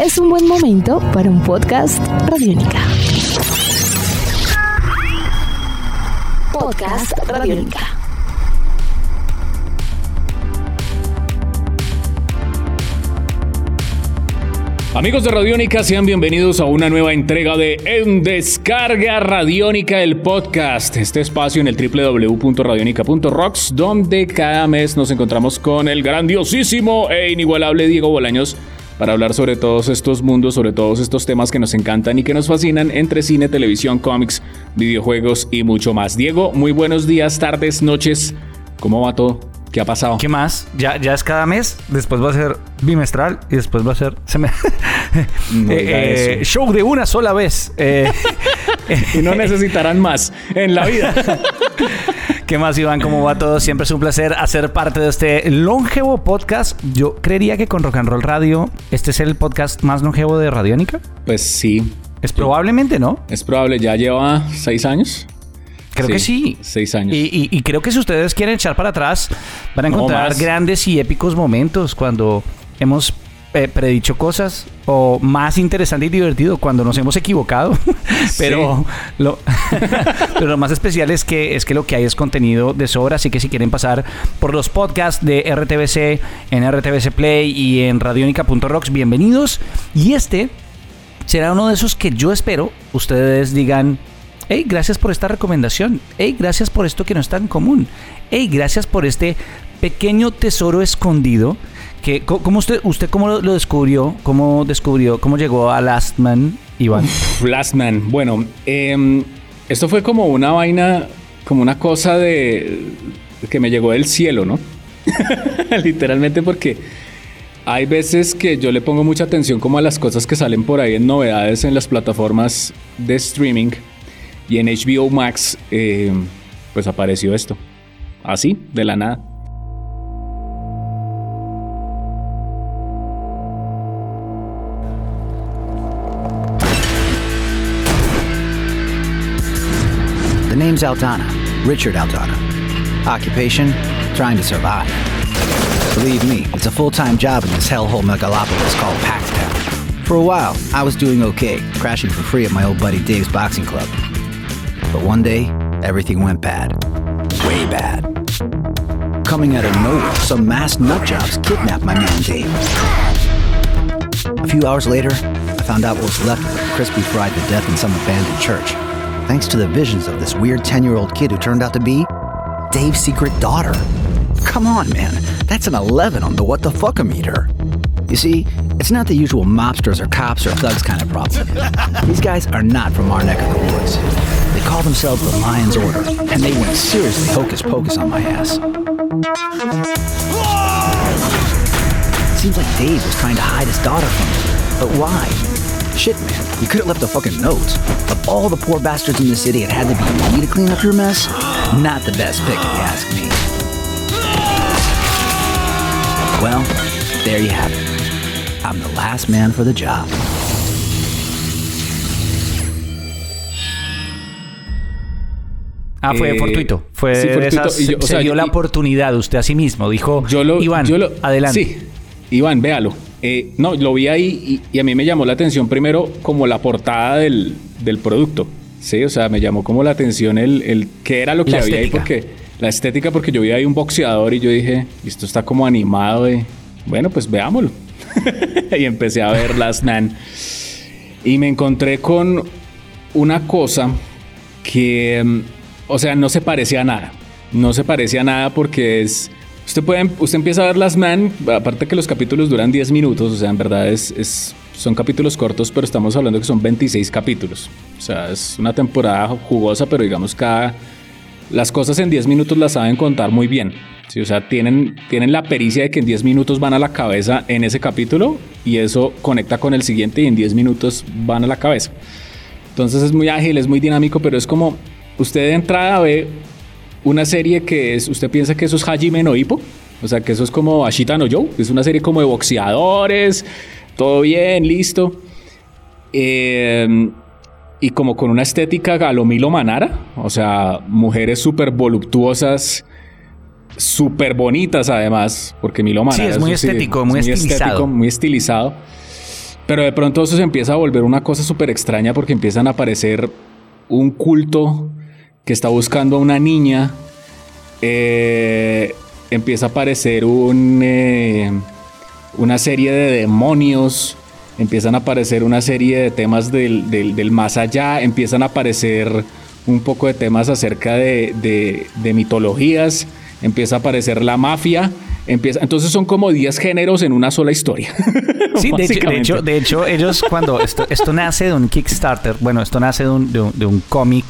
es un buen momento para un podcast Radiónica. Podcast Radiónica. Amigos de Radiónica, sean bienvenidos a una nueva entrega de En Descarga Radiónica, el podcast. Este espacio en el www.radionica.rocks, donde cada mes nos encontramos con el grandiosísimo e inigualable Diego Bolaños para hablar sobre todos estos mundos, sobre todos estos temas que nos encantan y que nos fascinan entre cine, televisión, cómics, videojuegos y mucho más. Diego, muy buenos días, tardes, noches. ¿Cómo va todo? ¿Qué ha pasado? ¿Qué más? Ya, ya es cada mes, después va a ser bimestral y después va a ser se me- No Eh, eh, show de una sola vez. Eh, Y no necesitarán más en la vida. ¿Qué más, Iván? ¿Cómo va todo? Siempre es un placer hacer parte de este longevo podcast. Yo creería que con Rock and Roll Radio, este es el podcast más longevo de Radiónica. Pues sí, Es probablemente, ¿no? es probable. Ya lleva seis años. Creo que sí. Seis años. Y, y- y creo que si ustedes quieren echar para atrás, van a encontrar grandes y épicos momentos cuando hemos eh, predicho cosas o más interesante y divertido cuando nos hemos equivocado. pero, lo, pero lo más especial es que, es que lo que hay es contenido de sobra. Así que si quieren pasar por los podcasts de RTBC en RTBC Play y en radionica.rocks, bienvenidos. Y este será uno de esos que yo espero ustedes digan, hey, gracias por esta recomendación, hey, gracias por esto que no es tan común, hey, gracias por este pequeño tesoro escondido co- ¿cómo usted, usted cómo lo, lo descubrió? ¿Cómo descubrió? ¿Cómo llegó a Last Man, Iván? Last Man. Bueno, em, esto fue como una vaina, como una cosa de que me llegó del cielo, ¿no? Literalmente porque hay veces que yo le pongo mucha atención como a las cosas que salen por ahí en novedades en las plataformas de streaming y en HBO Max, em, pues apareció esto. Así, de la nada. Name's Aldana, Richard Aldana. Occupation, trying to survive. Believe me, it's a full-time job in this hellhole megalopolis called Paxtown. For a while, I was doing okay, crashing for free at my old buddy Dave's boxing club. But one day, everything went bad. Way bad. Coming out of nowhere, some masked nutjobs kidnapped my man Dave. A few hours later, I found out what was left of him crispy fried to death in some abandoned church. Thanks to the visions of this weird 10 year old kid who turned out to be Dave's secret daughter. Come on, man. That's an 11 on the what the fuck meter. You see, it's not the usual mobsters or cops or thugs kind of problem. These guys are not from our neck of the woods. They call themselves the Lion's Order, and they went seriously hocus pocus on my ass. Seems like Dave was trying to hide his daughter from me. But why? Shit, man, you could have left a fucking note. Of all the poor bastards in the city, it had to be me to clean up your mess? Not the best pick, if you ask me. Well, there you have it. I'm the last man for the job. Ah, fue Eh, fortuito. Fue sí, de fortuito. esas- yo- o se sea, dio yo- la y- oportunidad usted a sí mismo. Dijo, Yo lo, Iván, yo lo- adelante. Sí, Iván, véalo. Eh, no, lo vi ahí y, y a mí me llamó la atención primero como la portada del, del producto. Sí, o sea, me llamó como la atención el, el qué era lo que La había estética. ahí porque la estética porque yo vi ahí un boxeador y yo dije, esto está como animado de, bueno, pues veámoslo. y empecé a ver Last Man y me encontré con una cosa que, mm, o sea, no se parecía a nada. No se parecía a nada porque es... Usted, puede, usted empieza a ver Las Man, aparte que los capítulos duran 10 minutos, o sea, en verdad es, es- son capítulos cortos, pero estamos hablando que son 26 capítulos. O sea, es una temporada jugosa, pero digamos cada... Las cosas en 10 minutos las saben contar muy bien. Sí, o sea, tienen, tienen la pericia de que en 10 minutos van a la cabeza en ese capítulo y eso conecta con el siguiente y en 10 minutos van a la cabeza. Entonces es muy ágil, es muy dinámico, pero es como usted de entrada ve una serie que es, usted piensa que eso es Hajime no Ippo, o sea, que eso es como Ashita no Joe, es una serie como de boxeadores, todo bien, listo. Eh, y como con una estética a lo Milo Manara, o sea, mujeres súper voluptuosas, súper bonitas además, porque Milo Manara Sí, es muy estético, muy estilizado. muy estilizado. Pero de pronto eso se empieza a volver una cosa súper extraña porque empiezan a aparecer un culto que está buscando a una niña. Eh, empieza a aparecer un, eh, una serie de demonios. Empiezan a aparecer una serie de temas del, del- del más allá. Empiezan a aparecer un poco de temas acerca de, de- de mitologías. Empieza a aparecer la mafia. Empieza, entonces son como 10 géneros en una sola historia. Sí, de hecho, de, hecho, de hecho, ellos cuando esto, esto nace de un Kickstarter, bueno, esto nace de un, de un, de un cómic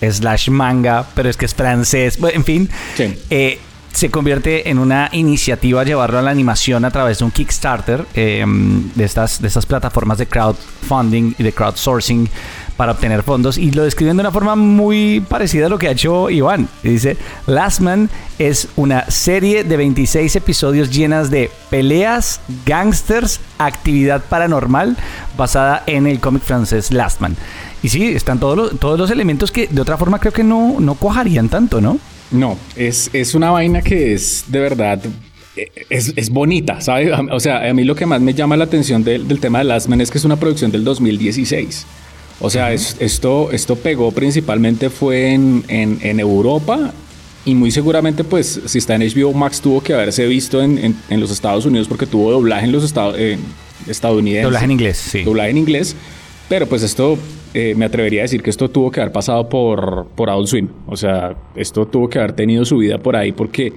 slash manga, pero es que es francés, en fin, Sí. eh, se convierte en una iniciativa llevarlo a la animación a través de un Kickstarter eh, de, estas, de estas plataformas de crowdfunding y de crowdsourcing para obtener fondos y lo describen de una forma muy parecida a lo que ha hecho Iván. Dice, Last Man es una serie de 26 episodios llenas de peleas, gangsters, actividad paranormal basada en el cómic francés Last Man. Y sí, están todos los, todos los elementos que de otra forma creo que no, no cuajarían tanto, ¿no? No, es, es una vaina que es de verdad. Es, es bonita, ¿sabes? O sea, a mí lo que más me llama la atención del, del tema de Last Man es que es una producción del 2016. O sea, es- esto, esto pegó principalmente fue en, en- en Europa y muy seguramente, pues, si está en HBO Max, tuvo que haberse visto en, en- en los Estados Unidos porque tuvo doblaje en los Estados estadounidenses. Doblaje en inglés, sí. Doblaje en inglés. Pero pues esto, eh, me atrevería a decir que esto tuvo que haber pasado por, por Adult Swim. O sea, esto tuvo que haber tenido su vida por ahí porque,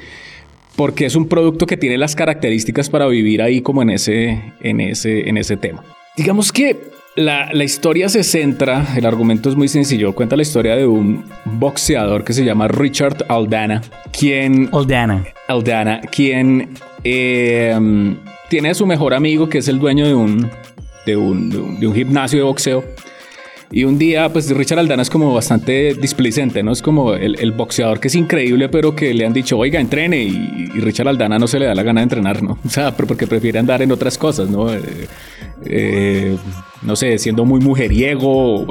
porque es un producto que tiene las características para vivir ahí como en ese, en ese, en ese tema. Digamos que la, la historia se centra, el argumento es muy sencillo, cuenta la historia de un boxeador que se llama Richard Aldana, quien... Oldana. Aldana, quien eh, tiene a su mejor amigo que es el dueño de un, de un, de un, gimnasio de boxeo. Y un día, pues Richard Aldana es como bastante displicente, ¿no? Es como el, el boxeador que es increíble, pero que le han dicho, oiga, entrene. Y, y Richard Aldana no se le da la gana de entrenar, ¿no? O sea, porque prefiere andar en otras cosas, ¿no? Eh, eh, no sé, siendo muy mujeriego.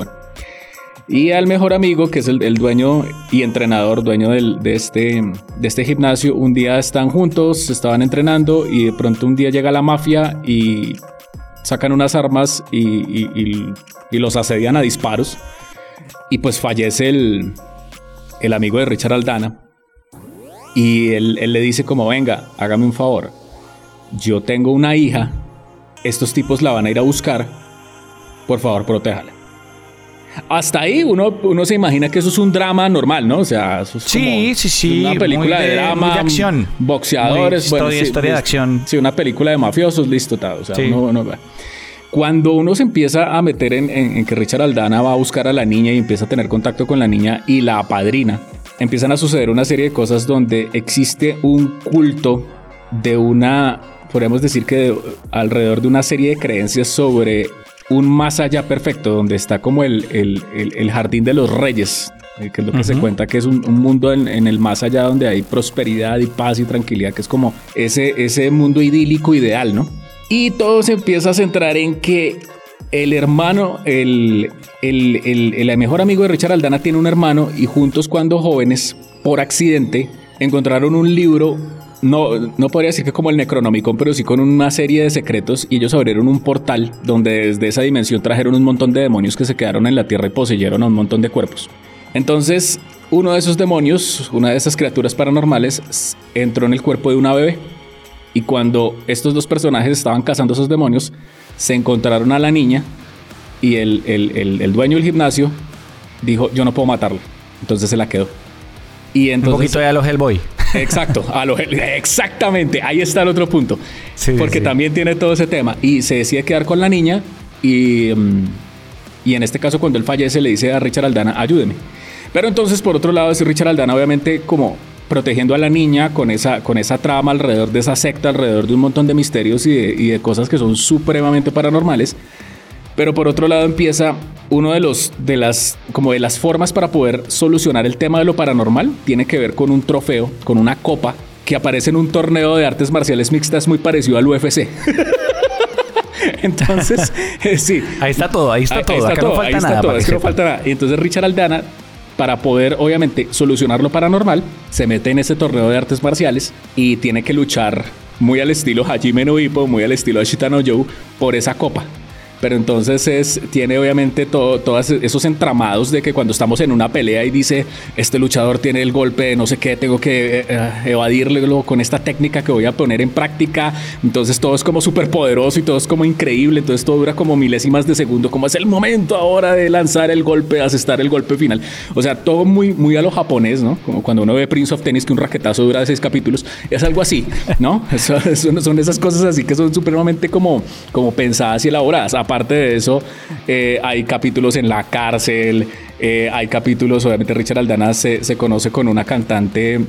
Y al mejor amigo, que es el, dueño y entrenador, dueño de, este, de este gimnasio, un día están juntos, estaban entrenando y de pronto un día llega la mafia y sacan unas armas y, los asedian a disparos. Y pues fallece el, amigo de Richard Aldana. Y él, él le dice como, venga, hágame un favor. Yo tengo una hija, estos tipos la van a ir a buscar, por favor, protéjala. Hasta ahí uno, uno se imagina que eso es un drama normal, ¿no? O sea, eso es Sí, como sí, sí, Una película de, de- drama. muy de acción. Boxeadores. Bueno, historia- sí, historia de pues, acción. Sí, una película de mafiosos, listo, tal. O sea, Sí. uno-. Cuando uno se empieza a meter en, en- en que Richard Aldana va a buscar a la niña y empieza a tener contacto con la niña y la apadrina, empiezan a suceder una serie de cosas donde existe un culto de una, podríamos decir que de- alrededor de una serie de creencias sobre un más allá perfecto, donde está como el, el- el- el jardín de los reyes, eh, que es lo que se cuenta que es un, un mundo en, en el más allá donde hay prosperidad y paz y tranquilidad, que es como ese, ese mundo idílico ideal, ¿no? Y todo se empieza a centrar en que el hermano, el, el, el- el mejor amigo de Richard Aldana tiene un hermano y juntos cuando jóvenes, por accidente, encontraron un libro, no, no podría decir que como el Necronomicon, pero sí con una serie de secretos y ellos abrieron un portal donde desde esa dimensión trajeron un montón de demonios que se quedaron en la tierra y poseyeron a un montón de cuerpos. Entonces, uno de esos demonios, una de esas criaturas paranormales, entró en el cuerpo de una bebé. Y cuando estos dos personajes estaban cazando esos demonios, se encontraron a la niña y el, el- el- el dueño del gimnasio dijo, yo no puedo matarla. Entonces se la quedó. Y Un entonces... poquito de a los Hellboy. Exacto, a exactamente, ahí está el otro punto. Sí, porque sí. también tiene todo ese tema. Y se decide quedar con la niña y, mm, y en este caso cuando él fallece le dice a Richard Aldana, ayúdeme. Pero entonces por otro lado es Richard Aldana obviamente como protegiendo a la niña con esa, con esa trama alrededor de esa secta, alrededor de un montón de misterios y de, y de cosas que son supremamente paranormales. Pero por otro lado empieza uno de los de las como de las formas para poder solucionar el tema de lo paranormal tiene que ver con un trofeo, con una copa que aparece en un torneo de artes marciales mixtas muy parecido al UFC. Entonces, eh, sí. Ahí está todo, ahí está todo. Acá no falta ahí está nada, todo, es que no falta nada. Y entonces Richard Aldana, para poder obviamente solucionar lo paranormal, se mete en ese torneo de artes marciales y tiene que luchar muy al estilo Hajime no Ippo, muy al estilo Ashitano Joe, por esa copa. Pero entonces es, tiene obviamente todo, todos esos entramados de que cuando estamos en una pelea y dice, este luchador tiene el golpe de no sé qué, tengo que eh, eh, evadirle con esta técnica que voy a poner en práctica, entonces todo es como súper poderoso y todo es como increíble, entonces todo dura como milésimas de segundo, como es el momento ahora de lanzar el golpe, asestar el golpe final, o sea, todo muy, muy a lo japonés, ¿no? Como cuando uno ve Prince of Tennis que un raquetazo dura seis capítulos, es algo así, ¿no? Eso, son esas cosas así que son supremamente como, como pensadas y elaboradas aparte de eso, eh, hay capítulos en la cárcel, eh, hay capítulos, obviamente Richard Aldana se, se conoce con una cantante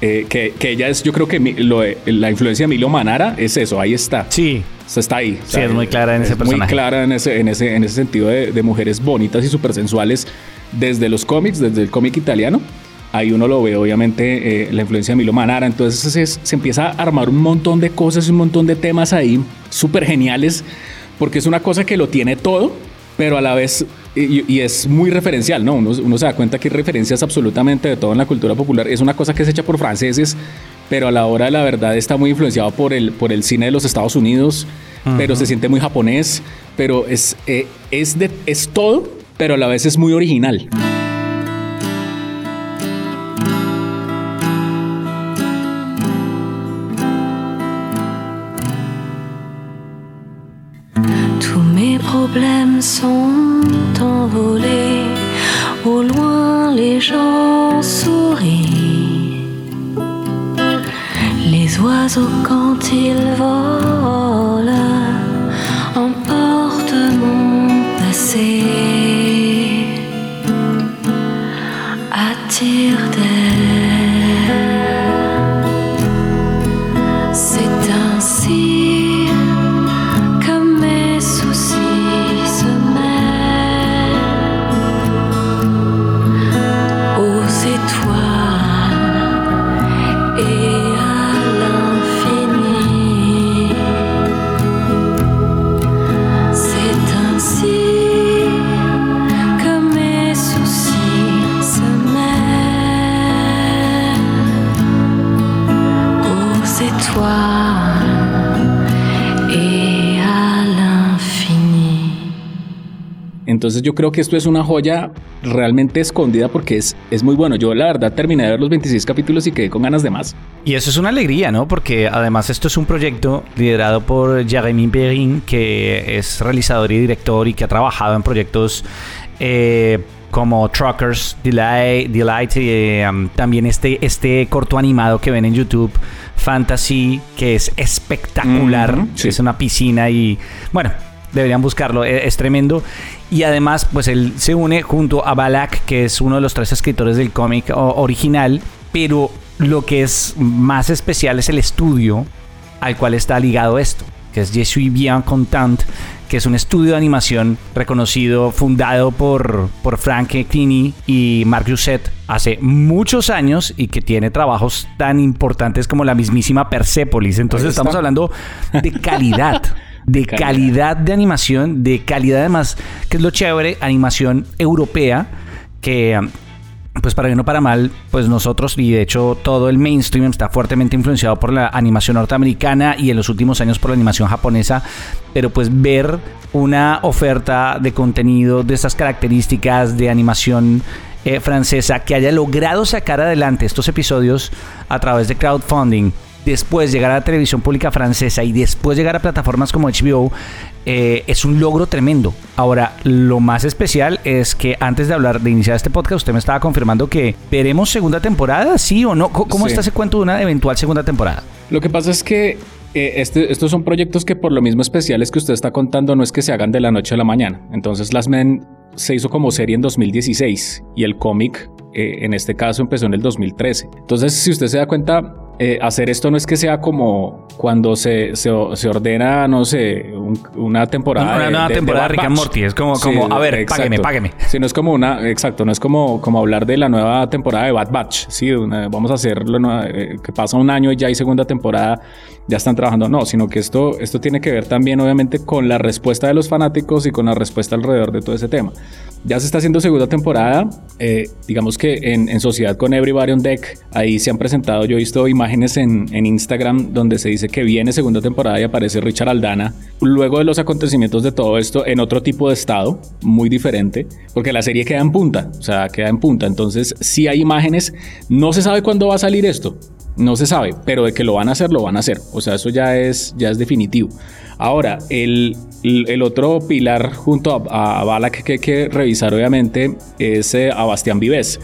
eh, que, que, ella es, yo creo que la influencia de Emilio Manara es eso, ahí está. Sí. está ahí. sí, es muy clara en ese personaje. Muy clara en ese, en ese, en ese sentido de, de mujeres bonitas y súper sensuales desde los cómics, desde el cómic italiano ahí uno lo ve obviamente la influencia de Milo Manara, entonces se empieza a armar un montón de cosas, un montón de temas ahí súper geniales porque es una cosa que lo tiene todo, pero a la vez, y, es muy referencial, ¿no? Uno, se da cuenta que hay referencias absolutamente de todo en la cultura popular. Es una cosa que es hecha por franceses, pero a la hora de la verdad está muy influenciado por el, por el cine de los Estados Unidos, pero se siente muy japonés, pero es, eh, es, de, es todo, pero a la vez es muy original. Problèmes sont envolés. Au loin, les gens sourient. Les oiseaux, quand ils volent, Entonces yo creo que esto es una joya realmente escondida porque es, es muy bueno. Yo la verdad terminé de ver los 26 capítulos y quedé con ganas de más. Y eso es una alegría, ¿no? Porque además esto es un proyecto liderado por Jeremy Perrin, que es realizador y director y que ha trabajado en proyectos... Eh, como Truckers Delight, Delight y eh, um, también este, este corto animado que ven en YouTube, Fantasy, que es espectacular. Es una piscina y bueno, deberían buscarlo, e-, es, tremendo. Y además, pues él se une junto a Balak, que es uno de los tres escritores del cómic original, pero lo que es más especial es el estudio al cual está ligado esto, que es Je suis bien content, que es un estudio de animación reconocido, fundado por, por Frank Clini y Mark Jusset hace muchos años y que tiene trabajos tan importantes como la mismísima Persepolis. Entonces estamos hablando de calidad. de calidad. de animación, de calidad además, que es lo chévere, animación europea, que pues para bien o para mal, pues nosotros y de hecho todo el mainstream está fuertemente influenciado por la animación norteamericana y en los últimos años por la animación japonesa, pero pues ver una oferta de contenido de esas características de animación eh, francesa que haya logrado sacar adelante estos episodios a través de crowdfunding después llegar a la televisión pública francesa y después llegar a plataformas como HBO, eh, es un logro tremendo. Ahora, lo más especial es que antes de hablar de iniciar este podcast, usted me estaba confirmando que veremos segunda temporada, sí o no. ¿Cómo está ese cuento de una eventual segunda temporada? Lo que pasa es que eh, este, estos son proyectos que por lo mismo especiales que usted está contando no es que se hagan de la noche a la mañana. Entonces Las Men se hizo como serie en 2016 y el cómic eh, en este caso empezó en el 2013. Entonces si usted se da cuenta, eh, hacer esto no es que sea como cuando se, se, ordena, no sé, una temporada. Una nueva temporada de, Rick and Morty. Es como, como a ver, págueme, págueme. Sí, no es como una, exacto, no es como, como hablar de la nueva temporada de Bad Batch. Sí, vamos a hacerlo, eh, que pasa un año y ya hay segunda temporada. ya están trabajando. No, sino que esto, esto tiene que ver también, obviamente, con la respuesta de los fanáticos y con la respuesta alrededor de todo ese tema. Ya se está haciendo segunda temporada. Eh, digamos que en, en, sociedad con Everybody on Deck, ahí se han presentado. Yo he visto imágenes en, en, Instagram donde se dice que viene segunda temporada y aparece Richard Aldana. Luego de los acontecimientos de todo esto, en otro tipo de estado, muy diferente, porque la serie queda en punta, o sea, queda en punta. Entonces, si hay imágenes, no se sabe cuándo va a salir esto. No se sabe, pero de que lo van a hacer, lo van a hacer. O sea, eso ya es, ya es definitivo. Ahora, el, el otro pilar junto a, a Balak que hay que revisar, obviamente, es eh, a Bastián Vives.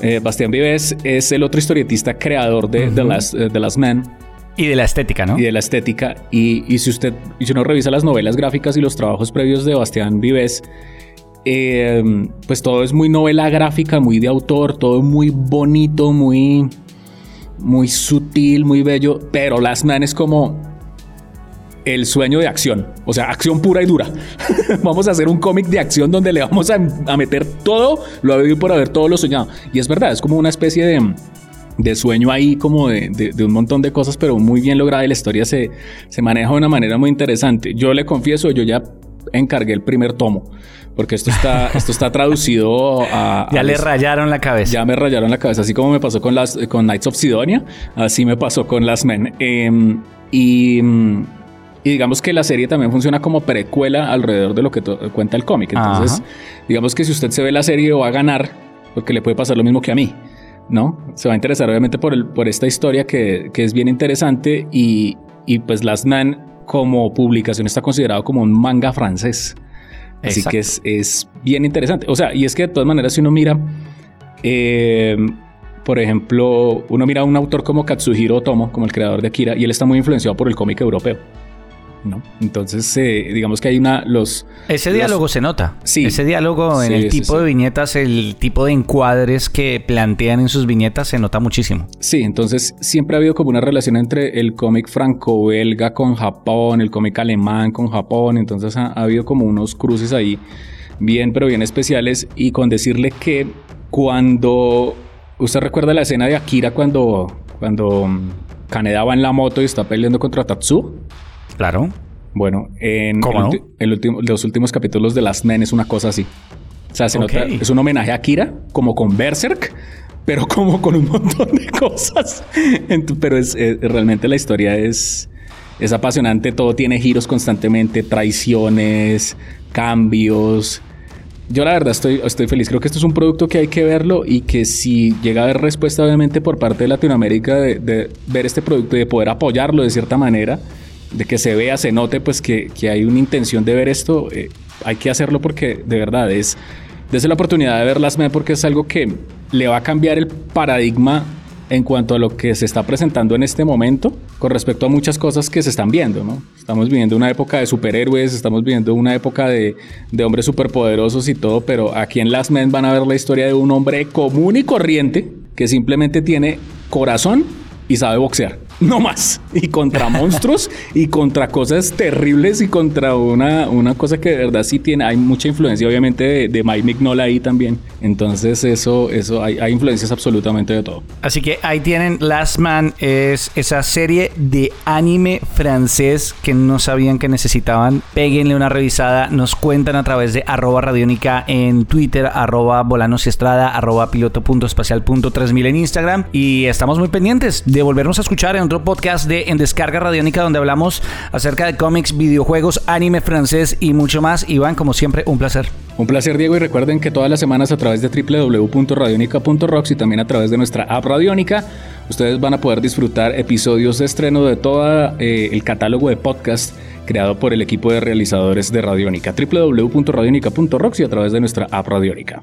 Eh, Bastián Vives es el otro historietista creador de, de, las, de las Men. Y de la estética, ¿no? Y de la estética. Y, y si usted, y si uno revisa las novelas gráficas y los trabajos previos de Bastián Vives, eh, pues todo es muy novela gráfica, muy de autor, todo muy bonito, muy, muy sutil, muy bello, pero Last Man es como el sueño de acción, o sea, acción pura y dura. vamos a hacer un cómic de acción donde le vamos a, a meter todo lo habido por haber todo lo soñado. Y es verdad, es como una especie de, de sueño ahí, como de, de, de, un montón de cosas, pero muy bien lograda y la historia se, se maneja de una manera muy interesante. Yo le confieso, yo ya encargué el primer tomo porque esto está, esto está traducido a... ya a le rayaron la cabeza. Ya me rayaron la cabeza, así como me pasó con, las, con Knights of Sidonia, así me pasó con Las Men. Eh, y, y, digamos que la serie también funciona como precuela alrededor de lo que cuenta el cómic. Entonces, Ajá. digamos que si usted se ve la serie va a ganar, porque le puede pasar lo mismo que a mí. ¿no? Se va a interesar obviamente por, el, por esta historia que, que es bien interesante y, y pues Last Man como publicación está considerado como un manga francés. Así Exacto. que es, es, bien interesante. O sea, y es que de todas maneras, si uno mira, eh, por ejemplo, uno mira a un autor como Katsuhiro Otomo, como el creador de Akira, y él está muy influenciado por el cómic europeo. ¿No? Entonces, eh, digamos que hay una. Los, Ese diálogo se nota. Sí. Ese diálogo en el sí, tipo sí. de viñetas, el tipo de encuadres que plantean en sus viñetas se nota muchísimo. Sí, entonces siempre ha habido como una relación entre el cómic franco-belga con Japón, el cómic alemán con Japón. Entonces ha, ha habido como unos cruces ahí bien, pero bien especiales. Y con decirle que cuando. ¿Usted recuerda la escena de Akira cuando, cuando mm, Kaneda va en la moto y está peleando contra Tatsu? Claro. Bueno, en ¿Cómo el, no? el último, los últimos capítulos de Last Men es una cosa así. O sea, se Ok. nota, es un homenaje a Akira, como con Berserk, pero como con un montón de cosas. Pero es, eh, realmente la historia es, es apasionante, todo tiene giros constantemente, traiciones, cambios. Yo la verdad estoy, estoy feliz. Creo que esto es un producto que hay que verlo y que si llega a haber respuesta obviamente por parte de Latinoamérica de, de ver este producto y de poder apoyarlo de cierta manera, de que se vea, se note pues que, que hay una intención de ver esto, eh, hay que hacerlo porque de verdad es, desde la oportunidad de ver Las Men porque es algo que le va a cambiar el paradigma en cuanto a lo que se está presentando en este momento con respecto a muchas cosas que se están viendo, ¿no? Estamos viviendo una época de superhéroes, estamos viviendo una época de, de hombres superpoderosos y todo, pero aquí en Last Men van a ver la historia de un hombre común y corriente que simplemente tiene corazón y sabe boxear. No más. Y contra monstruos y contra cosas terribles y contra una, una cosa que de verdad sí tiene. Hay mucha influencia, obviamente, de, de Mike Mignola ahí también. Entonces, eso, eso hay, hay influencias absolutamente de todo. Así que ahí tienen Last Man, es esa serie de anime francés que no sabían que necesitaban. Péguenle una revisada, nos cuentan a través de arroba radiónica en Twitter, arroba volanos y estrada, arroba piloto.espacial.3000 en Instagram. Y estamos muy pendientes de volvernos a escuchar en otro podcast de En Descarga Radiónica donde hablamos acerca de cómics, videojuegos, anime francés y mucho más. Iván, como siempre, un placer. Un placer, Diego, y recuerden que todas las semanas a través de www.radionica.rocks y también a través de nuestra app Radiónica, ustedes van a poder disfrutar episodios de estreno de todo eh, el catálogo de podcast creado por el equipo de realizadores de Radiónica, www.radionica.rocks y a través de nuestra app Radiónica.